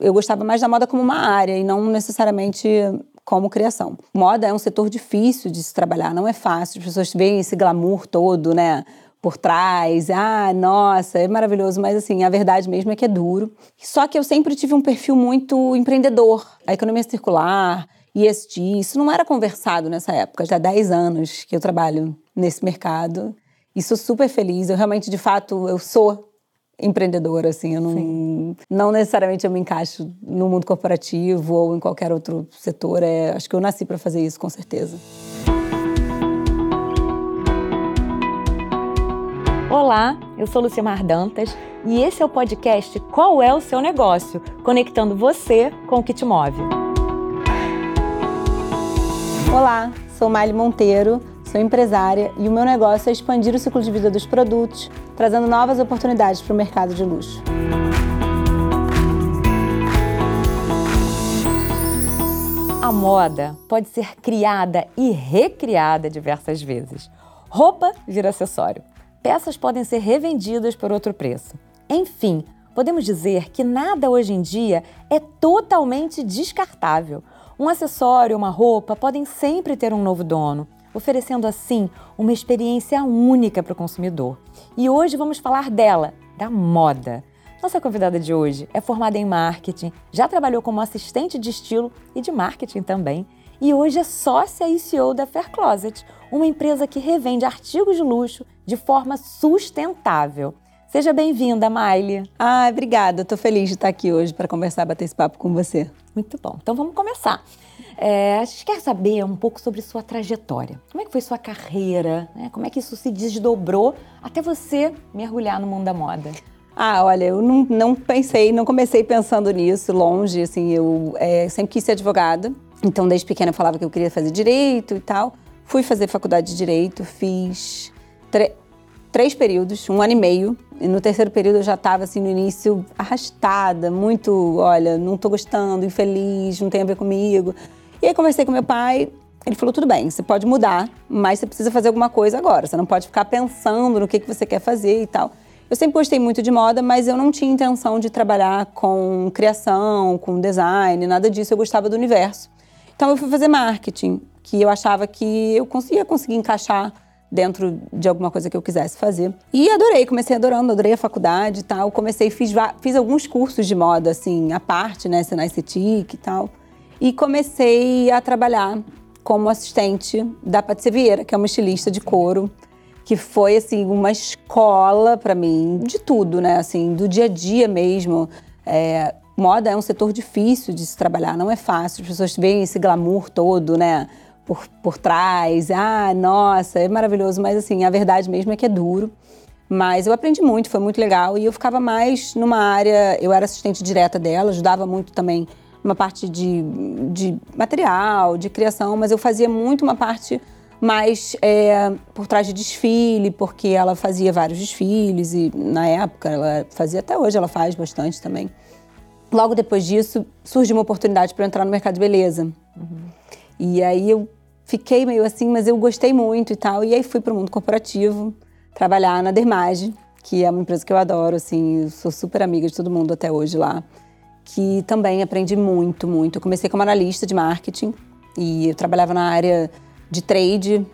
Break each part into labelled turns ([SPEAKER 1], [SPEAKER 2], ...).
[SPEAKER 1] Eu gostava mais da moda como uma área e não necessariamente como criação. Moda é um setor difícil de se trabalhar, não é fácil. As pessoas veem esse glamour todo, né? Por trás, ah, nossa, é maravilhoso, mas assim, a verdade mesmo é que é duro. Só que eu sempre tive um perfil muito empreendedor. A economia circular, ESG, isso não era conversado nessa época, já há 10 anos que eu trabalho nesse mercado. E sou super feliz, eu realmente, de fato, eu sou empreendedora, assim, eu não, não necessariamente eu me encaixo no mundo corporativo ou em qualquer outro setor, é, acho que eu nasci para fazer isso, com certeza.
[SPEAKER 2] Olá, eu sou Lucimar Dantas e esse é o podcast Qual é o seu negócio? Conectando você com o que te move.
[SPEAKER 1] Olá, sou Mali Monteiro, Sou empresária e o meu negócio é expandir o ciclo de vida dos produtos, trazendo novas oportunidades para o mercado de luxo.
[SPEAKER 2] A moda pode ser criada e recriada diversas vezes. Roupa vira acessório. Peças podem ser revendidas por outro preço. Enfim, podemos dizer que nada hoje em dia é totalmente descartável. Um acessório, uma roupa podem sempre ter um novo dono oferecendo assim uma experiência única para o consumidor. E hoje vamos falar dela, da moda. Nossa convidada de hoje é formada em marketing, já trabalhou como assistente de estilo e de marketing também, e hoje é sócia e CEO da Fair Closet, uma empresa que revende artigos de luxo de forma sustentável. Seja bem-vinda, Miley.
[SPEAKER 1] Ah, obrigada. Estou feliz de estar aqui hoje para conversar, bater esse papo com você.
[SPEAKER 2] Muito bom. Então vamos começar. É, a gente quer saber um pouco sobre sua trajetória. Como é que foi sua carreira? Né? Como é que isso se desdobrou até você mergulhar no mundo da moda?
[SPEAKER 1] Ah, olha, eu não, não pensei, não comecei pensando nisso, longe, assim, eu é, sempre quis ser advogada, então desde pequena eu falava que eu queria fazer direito e tal. Fui fazer faculdade de direito, fiz três períodos, um ano e meio, e no terceiro período eu já estava, assim, no início, arrastada, muito, olha, não estou gostando, infeliz, não tem a ver comigo. E aí conversei com meu pai, ele falou: tudo bem, você pode mudar, mas você precisa fazer alguma coisa agora. Você não pode ficar pensando no que, que você quer fazer e tal. Eu sempre gostei muito de moda, mas eu não tinha intenção de trabalhar com criação, com design, nada disso. Eu gostava do universo. Então eu fui fazer marketing, que eu achava que eu conseguia conseguir encaixar dentro de alguma coisa que eu quisesse fazer. E adorei, comecei adorando, adorei a faculdade e tal. Comecei, fiz, fiz alguns cursos de moda, assim, à parte, né, Senai Cetic e tal e comecei a trabalhar como assistente da Patrícia Vieira, que é uma estilista de couro, que foi assim uma escola para mim de tudo, né? Assim, do dia a dia mesmo. É, moda é um setor difícil de se trabalhar, não é fácil. As pessoas veem esse glamour todo, né? Por, por trás, ah, nossa, é maravilhoso, mas assim, a verdade mesmo é que é duro. Mas eu aprendi muito, foi muito legal e eu ficava mais numa área, eu era assistente direta dela, ajudava muito também uma parte de, de material, de criação, mas eu fazia muito uma parte mais é, por trás de desfile, porque ela fazia vários desfiles e na época ela fazia até hoje, ela faz bastante também. Logo depois disso, surgiu uma oportunidade para entrar no mercado de beleza. Uhum. E aí eu fiquei meio assim, mas eu gostei muito e tal. E aí fui para o mundo corporativo, trabalhar na Dermage, que é uma empresa que eu adoro, assim, sou super amiga de todo mundo até hoje lá que também aprendi muito, muito. Eu comecei como analista de marketing e eu trabalhava na área de trade,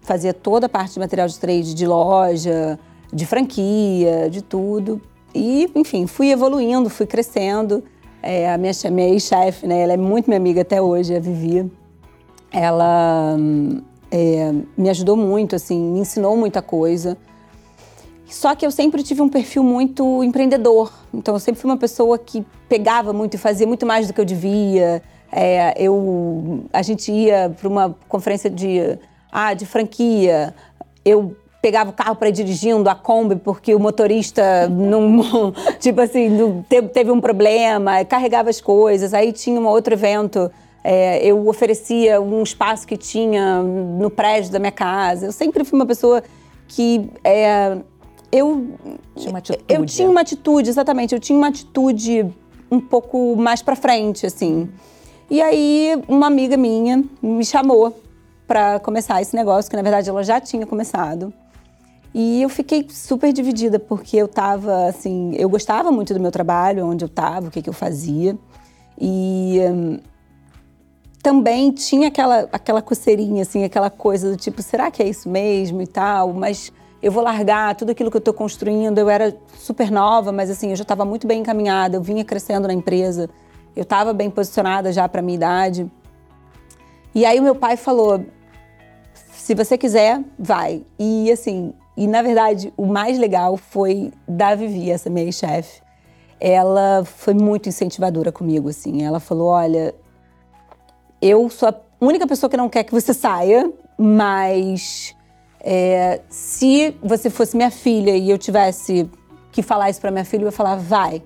[SPEAKER 1] fazia toda a parte de material de trade de loja, de franquia, de tudo. E, enfim, fui evoluindo, fui crescendo. É, a minha, minha ex-chefe, né, ela é muito minha amiga até hoje, a Vivi. Ela é, me ajudou muito, assim, me ensinou muita coisa. Só que eu sempre tive um perfil muito empreendedor. Então eu sempre fui uma pessoa que pegava muito e fazia muito mais do que eu devia. É, eu, a gente ia para uma conferência de, ah, de franquia. Eu pegava o carro para ir dirigindo a Kombi porque o motorista não, tipo assim, teve um problema, carregava as coisas. Aí tinha um outro evento. É, eu oferecia um espaço que tinha no prédio da minha casa. Eu sempre fui uma pessoa que é, eu
[SPEAKER 2] tinha uma atitude.
[SPEAKER 1] Eu tinha uma atitude, exatamente. Eu tinha uma atitude um pouco mais para frente, assim. E aí uma amiga minha me chamou para começar esse negócio, que na verdade ela já tinha começado. E eu fiquei super dividida, porque eu tava, assim, eu gostava muito do meu trabalho, onde eu tava, o que, que eu fazia. E hum, também tinha aquela, aquela coceirinha, assim, aquela coisa do tipo, será que é isso mesmo e tal? Mas eu vou largar tudo aquilo que eu estou construindo. Eu era super nova, mas assim, eu já estava muito bem encaminhada, eu vinha crescendo na empresa, eu estava bem posicionada já para minha idade. E aí o meu pai falou: se você quiser, vai. E assim, e na verdade, o mais legal foi da Vivi, essa minha chefe. Ela foi muito incentivadora comigo, assim. Ela falou: olha, eu sou a única pessoa que não quer que você saia, mas é, se você fosse minha filha e eu tivesse que falar isso para minha filha, eu ia falar: vai,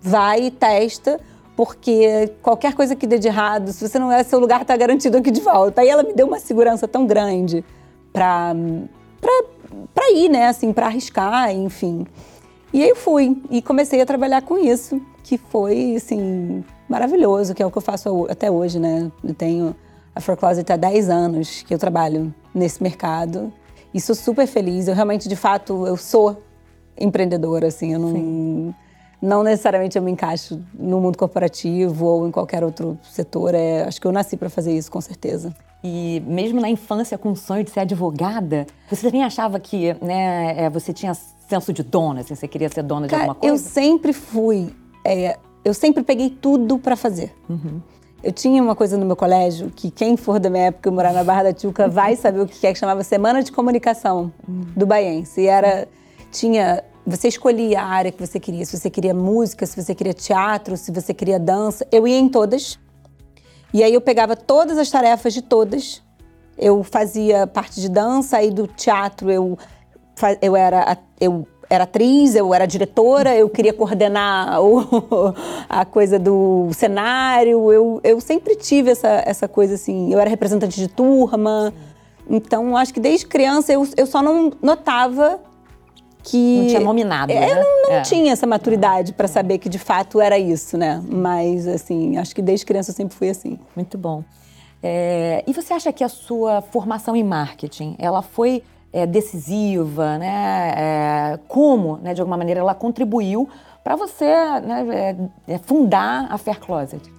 [SPEAKER 1] vai e testa, porque qualquer coisa que dê de errado, se você não é, seu lugar está garantido aqui de volta. Aí ela me deu uma segurança tão grande para para ir, né, assim, para arriscar, enfim. E aí eu fui e comecei a trabalhar com isso, que foi, assim, maravilhoso, que é o que eu faço até hoje, né? Eu tenho a For Closet há 10 anos que eu trabalho nesse mercado e sou super feliz. Eu realmente, de fato, eu sou empreendedora, assim, eu não, Sim. não necessariamente eu me encaixo no mundo corporativo ou em qualquer outro setor. É, acho que eu nasci para fazer isso, com certeza.
[SPEAKER 2] E mesmo na infância, com o sonho de ser advogada, você também achava que né, é, você tinha senso de dona, assim, você queria ser dona
[SPEAKER 1] Cara,
[SPEAKER 2] de alguma coisa?
[SPEAKER 1] Eu sempre fui. É, eu sempre peguei tudo para fazer. Uhum. Eu tinha uma coisa no meu colégio que quem for da minha época morar na Barra da Tijuca vai saber o que é que chamava Semana de Comunicação do Baiense. E era tinha você escolhia a área que você queria, se você queria música, se você queria teatro, se você queria dança. Eu ia em todas. E aí eu pegava todas as tarefas de todas. Eu fazia parte de dança, aí do teatro eu eu era eu era atriz, eu era diretora, eu queria coordenar o, a coisa do cenário. Eu, eu sempre tive essa, essa coisa assim. Eu era representante de turma. Então, acho que desde criança eu, eu só não notava que.
[SPEAKER 2] Não tinha nominado.
[SPEAKER 1] É,
[SPEAKER 2] né?
[SPEAKER 1] não, não é. tinha essa maturidade para saber que de fato era isso, né? Mas, assim, acho que desde criança eu sempre fui assim.
[SPEAKER 2] Muito bom. É, e você acha que a sua formação em marketing, ela foi é, decisiva, né? É, como, né, de alguma maneira, ela contribuiu para você né, é, fundar a Fair Closet?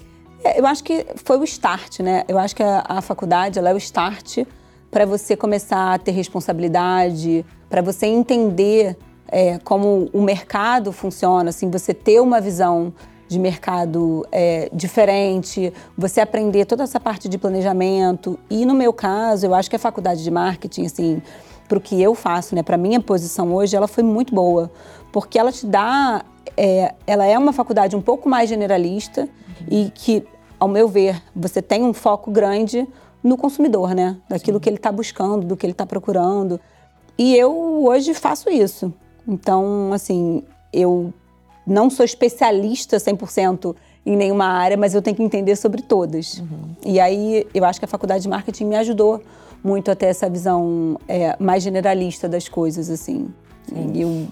[SPEAKER 1] É, eu acho que foi o start, né? Eu acho que a, a faculdade ela é o start para você começar a ter responsabilidade, para você entender é, como o mercado funciona, assim, você ter uma visão de mercado é, diferente, você aprender toda essa parte de planejamento. E no meu caso, eu acho que a faculdade de marketing, assim, para o que eu faço, né, para minha posição hoje, ela foi muito boa, porque ela te dá, é, ela é uma faculdade um pouco mais generalista uhum. e que, ao meu ver, você tem um foco grande no consumidor, né, daquilo Sim. que ele está buscando, do que ele está procurando. E eu hoje faço isso. Então, assim, eu não sou especialista 100% em nenhuma área, mas eu tenho que entender sobre todas. Uhum. E aí eu acho que a faculdade de marketing me ajudou muito a ter essa visão é, mais generalista das coisas, assim. Sim. E eu,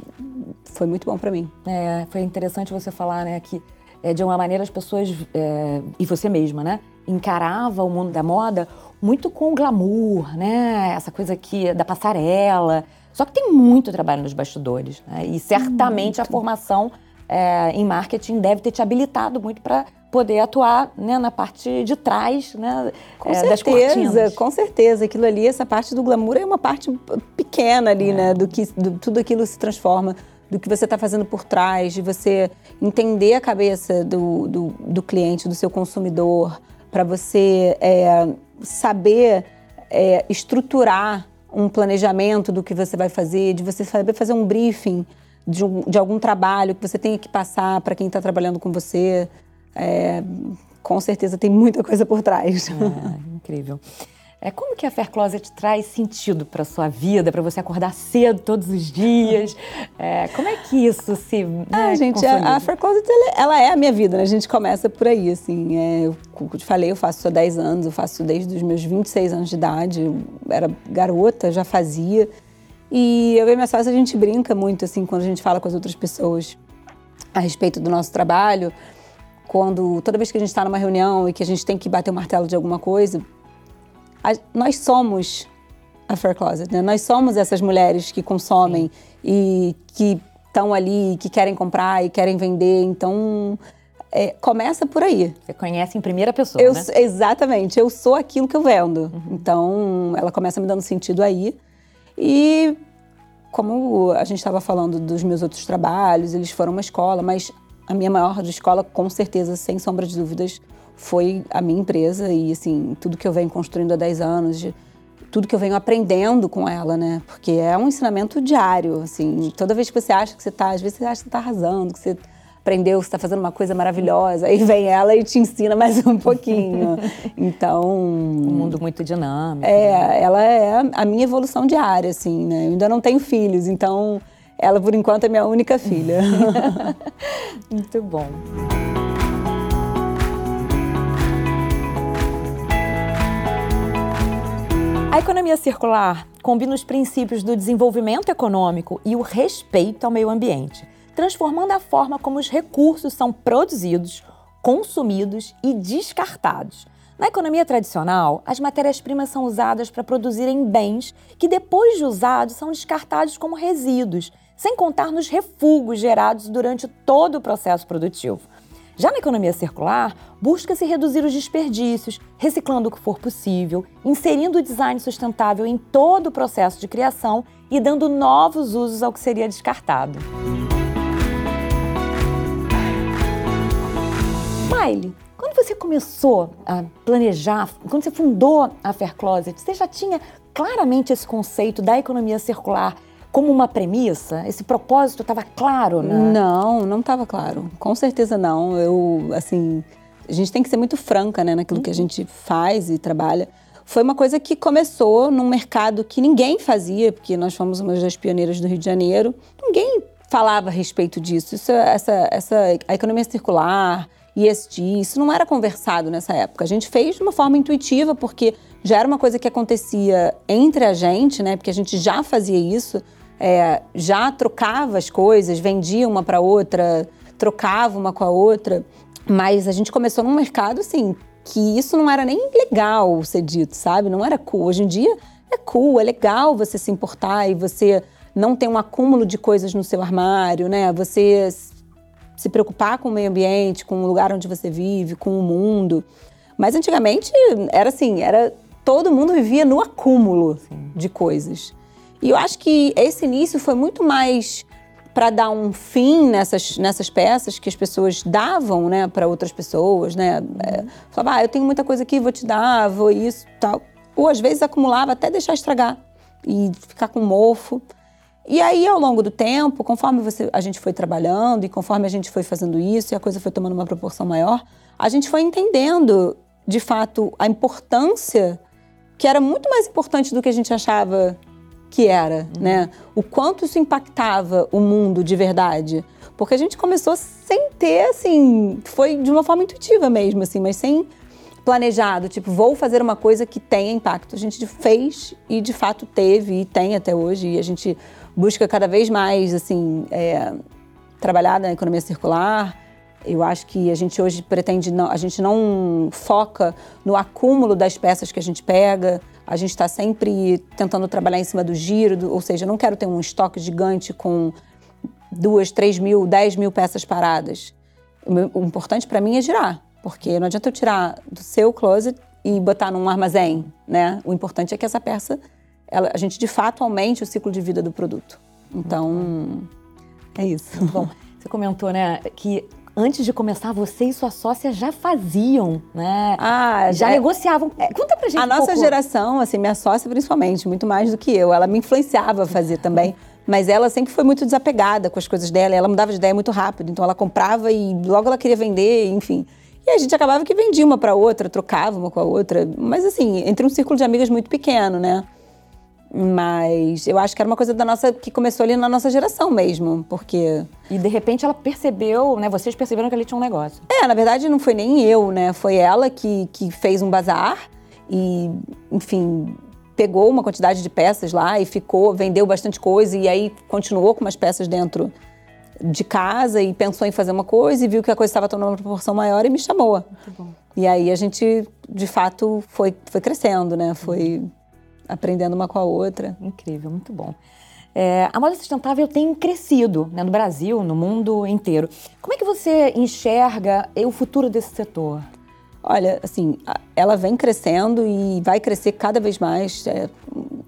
[SPEAKER 1] foi muito bom para mim.
[SPEAKER 2] É, foi interessante você falar, né, que é, de uma maneira as pessoas, é, e você mesma, né, encarava o mundo da moda muito com glamour, né, essa coisa aqui da passarela. Só que tem muito trabalho nos bastidores, né, e certamente muito. a formação é, em marketing deve ter te habilitado muito para poder atuar né, na parte de trás né,
[SPEAKER 1] com é, certeza. Com certeza, aquilo ali, essa parte do glamour é uma parte pequena ali, é. né, do que do, tudo aquilo se transforma, do que você está fazendo por trás, de você entender a cabeça do, do, do cliente, do seu consumidor, para você é, saber é, estruturar um planejamento do que você vai fazer, de você saber fazer um briefing de, um, de algum trabalho que você tenha que passar para quem está trabalhando com você. É, com certeza tem muita coisa por trás.
[SPEAKER 2] É, incrível. É, como que a Fair Closet traz sentido para sua vida, para você acordar cedo todos os dias? É, como é que isso se né,
[SPEAKER 1] Ah, gente, a, a, Fair Closet, ela, é a minha vida, né? A gente começa por aí, assim. É, eu, como eu te falei, eu faço há 10 anos, eu faço desde os meus 26 anos de idade. Eu era garota, já fazia. E eu e minha sócia, a gente brinca muito, assim, quando a gente fala com as outras pessoas a respeito do nosso trabalho. Quando, toda vez que a gente está numa reunião e que a gente tem que bater o martelo de alguma coisa, a, nós somos a Fair Closet, né? Nós somos essas mulheres que consomem e que estão ali, que querem comprar e querem vender. Então, é, começa por aí.
[SPEAKER 2] Você conhece em primeira pessoa,
[SPEAKER 1] eu,
[SPEAKER 2] né?
[SPEAKER 1] Exatamente. Eu sou aquilo que eu vendo. Uhum. Então, ela começa me dando sentido aí. E como a gente estava falando dos meus outros trabalhos, eles foram uma escola, mas a minha maior escola, com certeza, sem sombra de dúvidas, foi a minha empresa e, assim, tudo que eu venho construindo há 10 anos, tudo que eu venho aprendendo com ela, né? Porque é um ensinamento diário, assim. Toda vez que você acha que você está, às vezes você acha que você está arrasando, que você aprendeu, você está fazendo uma coisa maravilhosa, aí vem ela e te ensina mais um pouquinho. Então... Um
[SPEAKER 2] mundo muito dinâmico.
[SPEAKER 1] É, né? ela é a minha evolução diária, assim, né? Eu ainda não tenho filhos, então ela, por enquanto, é minha única filha.
[SPEAKER 2] muito bom. A economia circular combina os princípios do desenvolvimento econômico e o respeito ao meio ambiente transformando a forma como os recursos são produzidos, consumidos e descartados. Na economia tradicional, as matérias-primas são usadas para produzirem bens que, depois de usados, são descartados como resíduos, sem contar nos refugos gerados durante todo o processo produtivo. Já na economia circular, busca-se reduzir os desperdícios, reciclando o que for possível, inserindo o design sustentável em todo o processo de criação e dando novos usos ao que seria descartado. Miley, quando você começou a planejar, quando você fundou a Fair Closet, você já tinha claramente esse conceito da economia circular como uma premissa? Esse propósito estava claro, né?
[SPEAKER 1] Não, não estava claro. Com certeza não. Eu, assim, a gente tem que ser muito franca, né, naquilo uhum. que a uhum. gente faz e trabalha. Foi uma coisa que começou num mercado que ninguém fazia, porque nós fomos uma das pioneiras do Rio de Janeiro. Ninguém falava a respeito disso. Isso, essa, essa, a economia circular, Isso não era conversado nessa época. A gente fez de uma forma intuitiva, porque já era uma coisa que acontecia entre a gente, né? Porque a gente já fazia isso, é, já trocava as coisas, vendia uma para outra, trocava uma com a outra. Mas a gente começou num mercado, assim, que isso não era nem legal ser dito, sabe? Não era cool. Hoje em dia é cool, é legal você se importar e você não ter um acúmulo de coisas no seu armário, né? Você se preocupar com o meio ambiente, com o lugar onde você vive, com o mundo. Mas antigamente era assim, era todo mundo vivia no acúmulo Sim. de coisas. E eu acho que esse início foi muito mais para dar um fim nessas, nessas peças que as pessoas davam, né, para outras pessoas, né? É, falava, ah, eu tenho muita coisa aqui, vou te dar, vou isso, tal. Ou às vezes acumulava até deixar estragar e ficar com mofo. E aí, ao longo do tempo, conforme você, a gente foi trabalhando e conforme a gente foi fazendo isso e a coisa foi tomando uma proporção maior, a gente foi entendendo, de fato, a importância que era muito mais importante do que a gente achava que era, uhum. né? O quanto isso impactava o mundo de verdade. Porque a gente começou sem ter, assim, foi de uma forma intuitiva mesmo, assim, mas sem planejado, tipo, vou fazer uma coisa que tenha impacto. A gente fez e de fato teve e tem até hoje. E a gente busca cada vez mais assim é, trabalhar na economia circular. Eu acho que a gente hoje pretende, não, a gente não foca no acúmulo das peças que a gente pega. A gente está sempre tentando trabalhar em cima do giro, ou seja, eu não quero ter um estoque gigante com duas, três mil, dez mil peças paradas. O importante para mim é girar, porque não adianta eu tirar do seu closet e botar num armazém, né? O importante é que essa peça ela, a gente de fato aumente o ciclo de vida do produto. Então, é isso.
[SPEAKER 2] Bom, você comentou, né, que antes de começar, você e sua sócia já faziam, né?
[SPEAKER 1] Ah,
[SPEAKER 2] já é, negociavam. Conta pra gente
[SPEAKER 1] A
[SPEAKER 2] um
[SPEAKER 1] nossa
[SPEAKER 2] pouco.
[SPEAKER 1] geração, assim, minha sócia principalmente, muito mais do que eu, ela me influenciava a fazer também. Mas ela sempre foi muito desapegada com as coisas dela, ela mudava de ideia muito rápido, então ela comprava e logo ela queria vender, enfim. E a gente acabava que vendia uma para outra, trocava uma com a outra, mas assim, entre um círculo de amigas muito pequeno, né? Mas eu acho que era uma coisa da nossa que começou ali na nossa geração mesmo, porque
[SPEAKER 2] e de repente ela percebeu, né? Vocês perceberam que ali tinha um negócio.
[SPEAKER 1] É, na verdade não foi nem eu, né? Foi ela que, que fez um bazar e, enfim, pegou uma quantidade de peças lá e ficou, vendeu bastante coisa e aí continuou com umas peças dentro de casa e pensou em fazer uma coisa e viu que a coisa estava tomando uma proporção maior e me chamou. E aí a gente, de fato, foi, foi crescendo, né? Foi aprendendo uma com a outra.
[SPEAKER 2] Incrível, muito bom. É, a moda sustentável tem crescido né, no Brasil, no mundo inteiro. Como é que você enxerga o futuro desse setor?
[SPEAKER 1] Olha, assim, ela vem crescendo e vai crescer cada vez mais. É,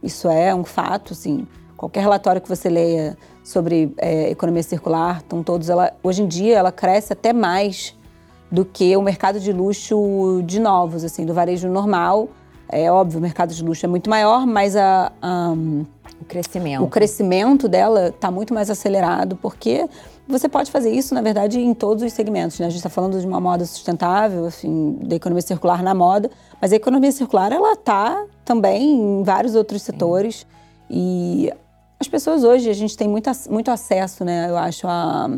[SPEAKER 1] isso é um fato, assim. Qualquer relatório que você leia sobre é, economia circular, estão todos ela, hoje em dia ela cresce até mais do que o mercado de luxo de novos, assim, do varejo normal. É óbvio, o mercado de luxo é muito maior, mas a, a
[SPEAKER 2] o crescimento.
[SPEAKER 1] O crescimento dela está muito mais acelerado, porque você pode fazer isso, na verdade, em todos os segmentos. Né? A gente está falando de uma moda sustentável, assim, da economia circular na moda, mas a economia circular ela está também em vários outros setores. E as pessoas hoje, a gente tem muito, muito acesso, né, eu acho, a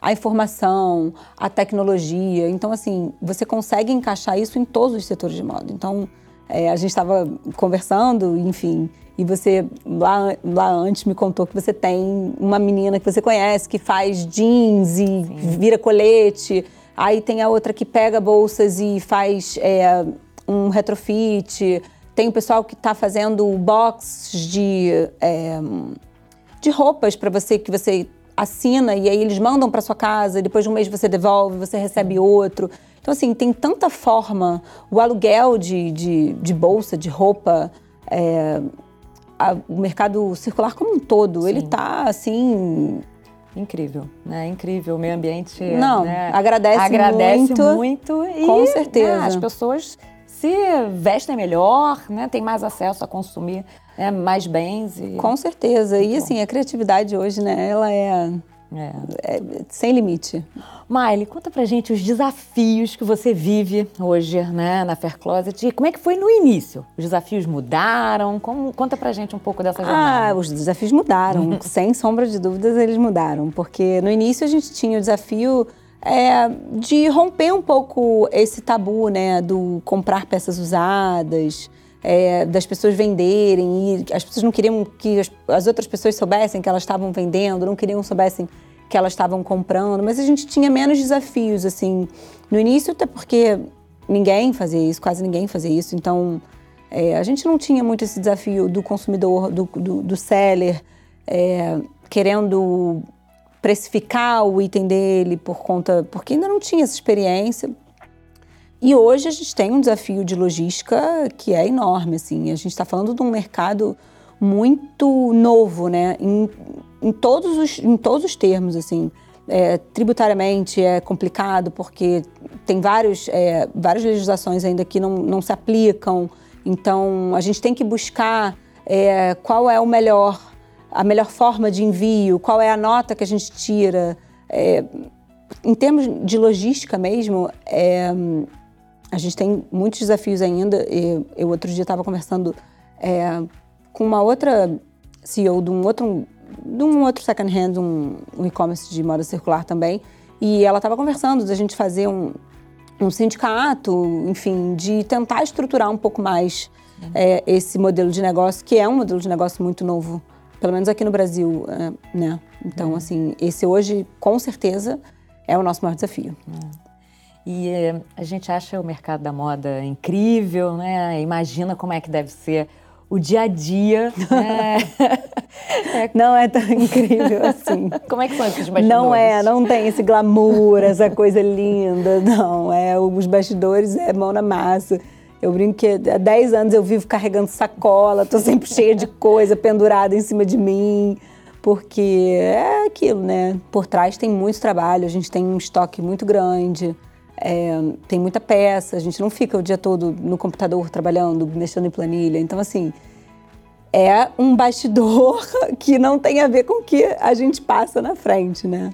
[SPEAKER 1] a informação, a tecnologia. Então, assim, você consegue encaixar isso em todos os setores de moda. Então, é, a gente estava conversando, enfim, e você lá, lá antes me contou que você tem uma menina que você conhece que faz jeans e Sim. vira colete. Aí tem a outra que pega bolsas e faz é, um retrofit. Tem o pessoal que está fazendo box de, é, de roupas para você que você assina e aí eles mandam para sua casa, depois de um mês você devolve, você recebe outro. Então, assim, tem tanta forma. O aluguel de, de, de bolsa, de roupa, é, a, o mercado circular como um todo, Sim. ele está assim.
[SPEAKER 2] Incrível, né? Incrível. O meio ambiente.
[SPEAKER 1] Não,
[SPEAKER 2] né?
[SPEAKER 1] agradece,
[SPEAKER 2] agradece
[SPEAKER 1] muito.
[SPEAKER 2] muito e,
[SPEAKER 1] com certeza.
[SPEAKER 2] Né, as pessoas se vestem melhor, né? Tem mais acesso a consumir né? mais bens. E...
[SPEAKER 1] Com certeza. E assim, a criatividade hoje, né? Ela é, é. é sem limite.
[SPEAKER 2] Miley, conta pra gente os desafios que você vive hoje, né, na Fair Closet. E como é que foi no início? Os desafios mudaram? Como, conta pra gente um pouco dessa jornada.
[SPEAKER 1] Ah, os desafios mudaram. Sem sombra de dúvidas, eles mudaram. Porque no início a gente tinha o desafio é, de romper um pouco esse tabu, né, do comprar peças usadas, é, das pessoas venderem e as pessoas não queriam que as, as outras pessoas soubessem que elas estavam vendendo, não queriam soubessem que elas estavam comprando, mas a gente tinha menos desafios, assim, no início, até porque ninguém fazia isso, quase ninguém fazia isso, então é, a gente não tinha muito esse desafio do consumidor, do, do, do seller, é, querendo precificar o item dele por conta, porque ainda não tinha essa experiência. E hoje a gente tem um desafio de logística que é enorme, assim, a gente está falando de um mercado muito novo, né? Em, em, todos, os, em todos os termos, assim. É, tributariamente é complicado porque tem vários, é, várias legislações ainda que não, não se aplicam. Então, a gente tem que buscar é, qual é o melhor, a melhor forma de envio, qual é a nota que a gente tira. É, em termos de logística mesmo, é, a gente tem muitos desafios ainda. Eu, eu outro dia estava conversando é, com uma outra CEO de um outro, de um outro second hand, um, um e-commerce de moda circular também, e ela estava conversando da gente fazer um, um sindicato, enfim, de tentar estruturar um pouco mais uhum. é, esse modelo de negócio, que é um modelo de negócio muito novo, pelo menos aqui no Brasil, é, né? Então, uhum. assim, esse hoje, com certeza, é o nosso maior desafio.
[SPEAKER 2] Uhum. E eh, a gente acha o mercado da moda incrível, né? Imagina como é que deve ser o dia a dia. Né?
[SPEAKER 1] é. Não é tão incrível assim.
[SPEAKER 2] Como é que são esses bastidores?
[SPEAKER 1] Não é, não tem esse glamour, essa coisa linda, não. É, os bastidores é mão na massa. Eu brinco que há 10 anos eu vivo carregando sacola, tô sempre cheia de coisa pendurada em cima de mim, porque é aquilo, né? Por trás tem muito trabalho, a gente tem um estoque muito grande. É, tem muita peça, a gente não fica o dia todo no computador trabalhando, mexendo em planilha. Então, assim, é um bastidor que não tem a ver com o que a gente passa na frente, né?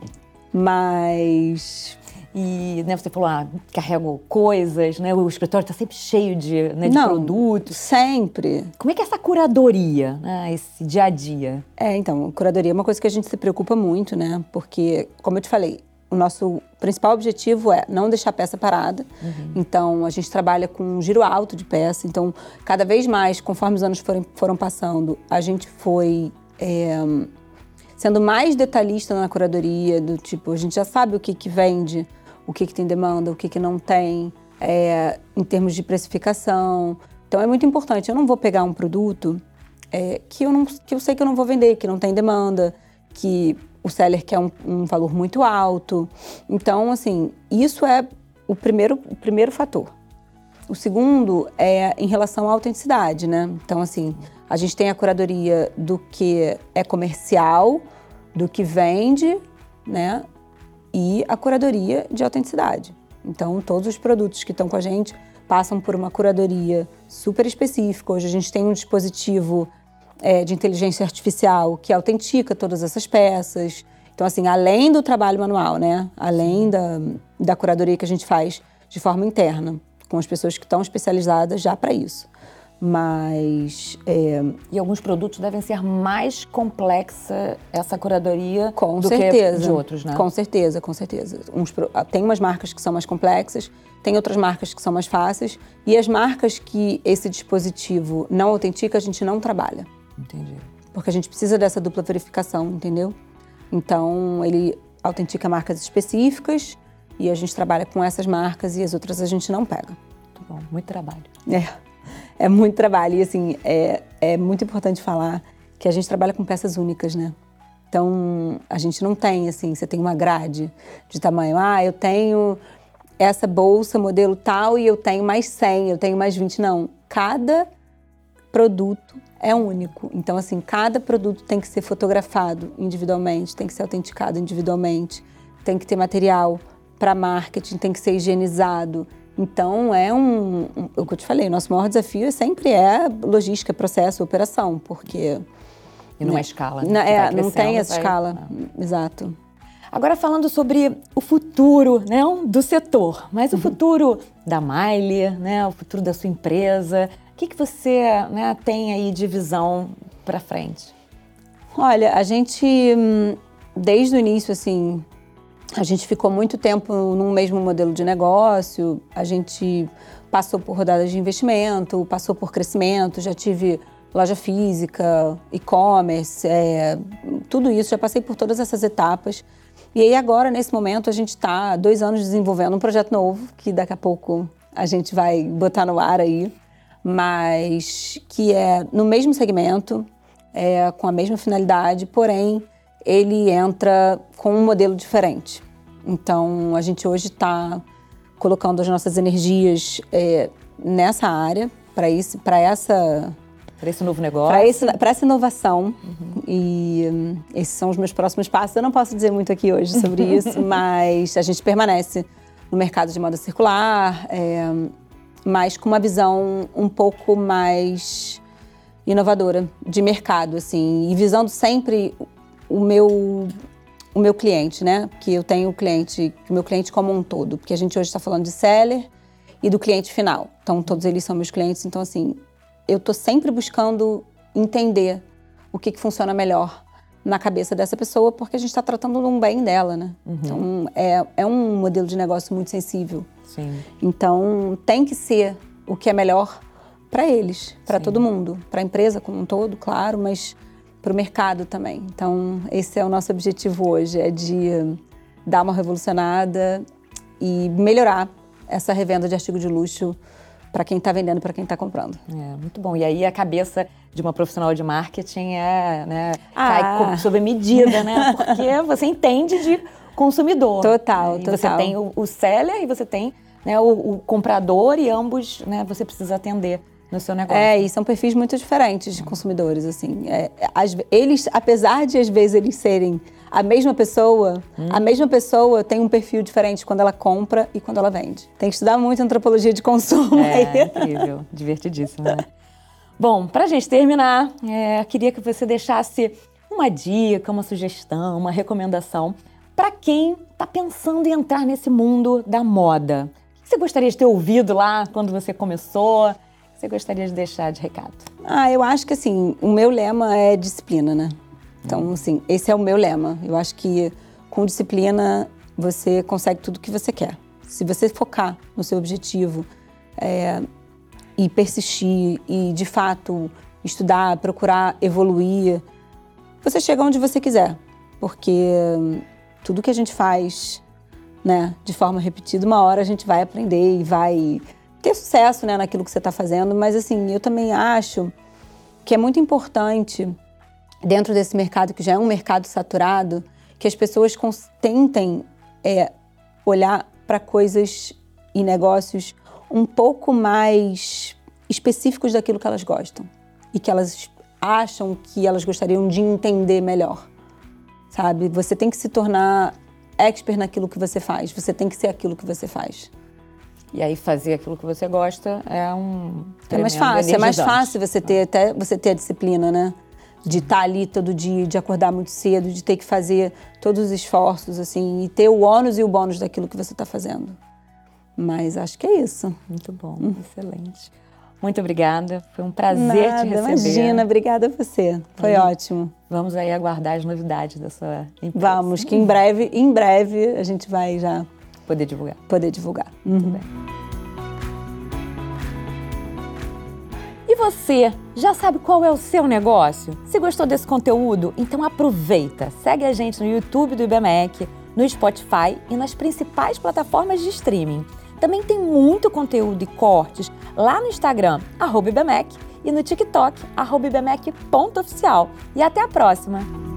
[SPEAKER 1] Mas.
[SPEAKER 2] E né, você falou, ah, carrego coisas, né? O escritório está sempre cheio de, né, de não, produtos.
[SPEAKER 1] Sempre.
[SPEAKER 2] Como é que é essa curadoria, né, esse dia a dia?
[SPEAKER 1] É, então, curadoria é uma coisa que a gente se preocupa muito, né? Porque, como eu te falei, o nosso principal objetivo é não deixar a peça parada. Uhum. Então, a gente trabalha com um giro alto de peça. Então, cada vez mais, conforme os anos foram, foram passando, a gente foi é, sendo mais detalhista na curadoria, do tipo, a gente já sabe o que, que vende, o que, que tem demanda, o que, que não tem, é, em termos de precificação. Então é muito importante. Eu não vou pegar um produto é, que, eu não, que eu sei que eu não vou vender, que não tem demanda, que o seller quer um, um valor muito alto. Então, assim, isso é o primeiro, o primeiro fator. O segundo é em relação à autenticidade, né? Então, assim, a gente tem a curadoria do que é comercial, do que vende, né? E a curadoria de autenticidade. Então, todos os produtos que estão com a gente passam por uma curadoria super específica. Hoje a gente tem um dispositivo é, de inteligência artificial que autentica todas essas peças. Então, assim, além do trabalho manual, né? Além da, da curadoria que a gente faz de forma interna, com as pessoas que estão especializadas já para isso. Mas. É...
[SPEAKER 2] E alguns produtos devem ser mais complexa essa curadoria
[SPEAKER 1] com
[SPEAKER 2] do
[SPEAKER 1] certeza,
[SPEAKER 2] que de outros, né?
[SPEAKER 1] Com certeza, com certeza. Uns, tem umas marcas que são mais complexas, tem outras marcas que são mais fáceis. E as marcas que esse dispositivo não autentica, a gente não trabalha.
[SPEAKER 2] Entendi.
[SPEAKER 1] Porque a gente precisa dessa dupla verificação, entendeu? Então, ele autentica marcas específicas e a gente trabalha com essas marcas e as outras a gente não pega.
[SPEAKER 2] Muito bom, muito trabalho.
[SPEAKER 1] É, é muito trabalho. E, assim, é, é muito importante falar que a gente trabalha com peças únicas, né? Então, a gente não tem, assim, você tem uma grade de tamanho. Ah, eu tenho essa bolsa modelo tal e eu tenho mais 100, eu tenho mais 20. Não. Cada produto é único. Então, assim, cada produto tem que ser fotografado individualmente, tem que ser autenticado individualmente, tem que ter material para marketing, tem que ser higienizado. Então, é um, um, o que eu te falei, nosso maior desafio sempre é logística, processo, operação, porque...
[SPEAKER 2] E não né? é escala.
[SPEAKER 1] Né? é, não tem essa vai... escala, exato.
[SPEAKER 2] Agora falando sobre o futuro, né, do setor, mas o uhum. futuro da Miley, né, o futuro da sua empresa, o que, que você né, tem aí de visão para frente?
[SPEAKER 1] Olha, a gente, hum, desde o início, assim, a gente ficou muito tempo num mesmo modelo de negócio, a gente passou por rodadas de investimento, passou por crescimento, já tive loja física, e-commerce, é, tudo isso, já passei por todas essas etapas. E aí agora, nesse momento, a gente está dois anos desenvolvendo um projeto novo, que daqui a pouco a gente vai botar no ar aí mas que é no mesmo segmento, é, com a mesma finalidade, porém ele entra com um modelo diferente. Então a gente hoje está colocando as nossas energias é, nessa área para esse, para essa
[SPEAKER 2] para esse novo negócio?
[SPEAKER 1] Para essa inovação. Uhum. E um, esses são os meus próximos passos. Eu não posso dizer muito aqui hoje sobre isso, mas a gente permanece no mercado de moda circular. É, mas com uma visão um pouco mais inovadora de mercado, assim, e visando sempre o meu o meu cliente, né? Que eu tenho o cliente, o meu cliente como um todo, porque a gente hoje está falando de seller e do cliente final. Então todos eles são meus clientes, então assim, eu tô sempre buscando entender o que, que funciona melhor na cabeça dessa pessoa, porque a gente está tratando um bem dela, né? Uhum. Então é, é um modelo de negócio muito sensível.
[SPEAKER 2] Sim.
[SPEAKER 1] Então, tem que ser o que é melhor para eles, para todo mundo, para a empresa como um todo, claro, mas para o mercado também. Então, esse é o nosso objetivo hoje, é de dar uma revolucionada e melhorar essa revenda de artigo de luxo para quem está vendendo, para quem está comprando.
[SPEAKER 2] É, muito bom. E aí a cabeça de uma profissional de marketing é, né, ah. cai sob medida, né? Porque você entende de consumidor.
[SPEAKER 1] Total,
[SPEAKER 2] né?
[SPEAKER 1] total.
[SPEAKER 2] Você tem o, o seller e você tem né, o, o, comprador e ambos né, você precisa atender no seu negócio.
[SPEAKER 1] É, e são perfis muito diferentes de consumidores, assim. É, as, eles, apesar de às vezes eles serem a mesma pessoa, hum. a mesma pessoa tem um perfil diferente quando ela compra e quando ela vende. Tem que estudar muito antropologia de consumo.
[SPEAKER 2] É, incrível, divertidíssimo, né? Bom, para a gente terminar, é, queria que você deixasse uma dica, uma sugestão, uma recomendação para quem está pensando em entrar nesse mundo da moda. O que você gostaria de ter ouvido lá quando você começou? O que você gostaria de deixar de recado?
[SPEAKER 1] Ah, eu acho que assim, o meu lema é disciplina, né? Então, assim, esse é o meu lema. Eu acho que com disciplina você consegue tudo o que você quer. Se você focar no seu objetivo é, e persistir e, de fato, estudar, procurar evoluir, você chega onde você quiser. Porque tudo que a gente faz né, de forma repetida, uma hora a gente vai aprender e vai ter sucesso né, naquilo que você está fazendo, mas assim, eu também acho que é muito importante, dentro desse mercado que já é um mercado saturado, que as pessoas tentem é, olhar para coisas e negócios um pouco mais específicos daquilo que elas gostam e que elas acham que elas gostariam de entender melhor. Sabe? Você tem que se tornar expert naquilo que você faz, você tem que ser aquilo que você faz.
[SPEAKER 2] E aí fazer aquilo que você gosta é um
[SPEAKER 1] é mais fácil, é mais fácil você ter até você ter a disciplina, né? De estar tá ali todo dia, de acordar muito cedo, de ter que fazer todos os esforços assim e ter o ônus e o bônus daquilo que você está fazendo. Mas acho que é isso.
[SPEAKER 2] Muito bom, hum. excelente. Muito obrigada. Foi um prazer
[SPEAKER 1] Nada,
[SPEAKER 2] te receber.
[SPEAKER 1] Imagina, obrigada a você. Foi ótimo.
[SPEAKER 2] Vamos aí aguardar as novidades da sua empresa.
[SPEAKER 1] Vamos, que em breve, em breve a gente vai já
[SPEAKER 2] poder divulgar.
[SPEAKER 1] Poder divulgar. Muito
[SPEAKER 2] uhum. bem. E você, já sabe qual é o seu negócio? Se gostou desse conteúdo, então aproveita. Segue a gente no YouTube do IBMEC, no Spotify e nas principais plataformas de streaming. Também tem muito conteúdo e cortes lá no Instagram, arroba e no TikTok, arroba. E até a próxima!